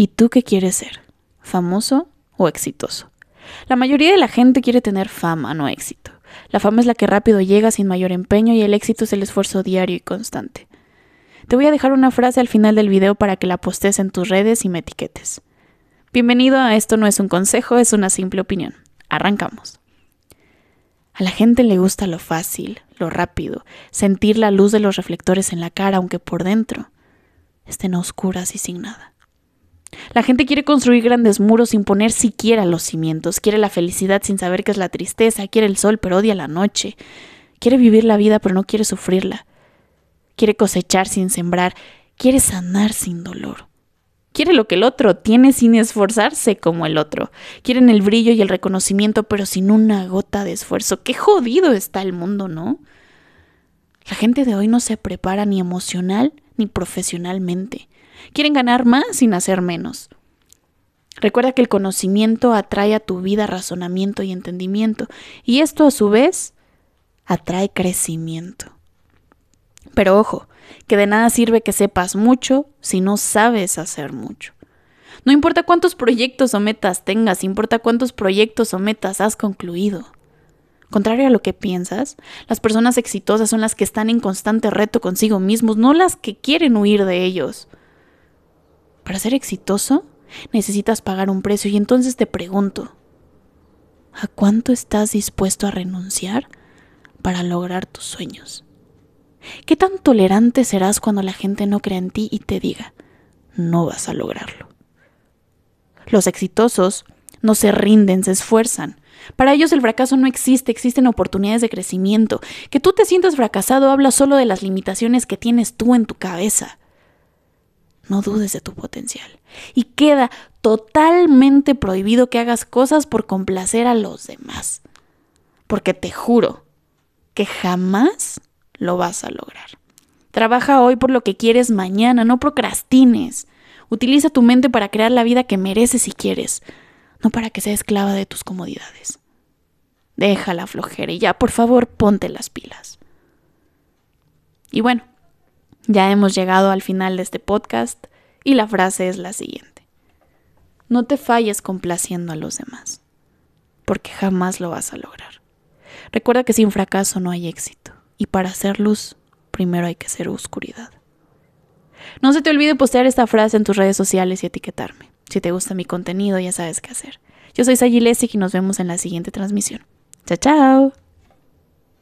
¿Y tú qué quieres ser? ¿Famoso o exitoso? La mayoría de la gente quiere tener fama, no éxito. La fama es la que rápido llega sin mayor empeño y el éxito es el esfuerzo diario y constante. Te voy a dejar una frase al final del video para que la postes en tus redes y me etiquetes. Bienvenido a Esto no es un consejo, es una simple opinión. Arrancamos. A la gente le gusta lo fácil, lo rápido, sentir la luz de los reflectores en la cara, aunque por dentro estén oscuras y sin nada. La gente quiere construir grandes muros sin poner siquiera los cimientos, quiere la felicidad sin saber qué es la tristeza, quiere el sol pero odia la noche, quiere vivir la vida pero no quiere sufrirla, quiere cosechar sin sembrar, quiere sanar sin dolor. Quiere lo que el otro tiene sin esforzarse como el otro. Quieren el brillo y el reconocimiento, pero sin una gota de esfuerzo. Qué jodido está el mundo, ¿no? La gente de hoy no se prepara ni emocional ni profesionalmente. Quieren ganar más sin hacer menos. Recuerda que el conocimiento atrae a tu vida razonamiento y entendimiento, y esto a su vez atrae crecimiento. Pero ojo, que de nada sirve que sepas mucho si no sabes hacer mucho. No importa cuántos proyectos o metas tengas, importa cuántos proyectos o metas has concluido. Contrario a lo que piensas, las personas exitosas son las que están en constante reto consigo mismos, no las que quieren huir de ellos. Para ser exitoso, necesitas pagar un precio y entonces te pregunto, ¿a cuánto estás dispuesto a renunciar para lograr tus sueños? ¿Qué tan tolerante serás cuando la gente no crea en ti y te diga, no vas a lograrlo? Los exitosos no se rinden, se esfuerzan. Para ellos el fracaso no existe, existen oportunidades de crecimiento. Que tú te sientas fracasado habla solo de las limitaciones que tienes tú en tu cabeza. No dudes de tu potencial. Y queda totalmente prohibido que hagas cosas por complacer a los demás. Porque te juro que jamás lo vas a lograr. Trabaja hoy por lo que quieres mañana, no procrastines. Utiliza tu mente para crear la vida que mereces y quieres, no para que sea esclava de tus comodidades. Deja la flojera y ya, por favor, ponte las pilas. Y bueno, ya hemos llegado al final de este podcast y la frase es la siguiente. No te falles complaciendo a los demás, porque jamás lo vas a lograr. Recuerda que sin fracaso no hay éxito, y para hacer luz, primero hay que ser oscuridad. No se te olvide postear esta frase en tus redes sociales y etiquetarme. Si te gusta mi contenido, ya sabes qué hacer. Yo soy Sayilesic y nos vemos en la siguiente transmisión. Chao, chao.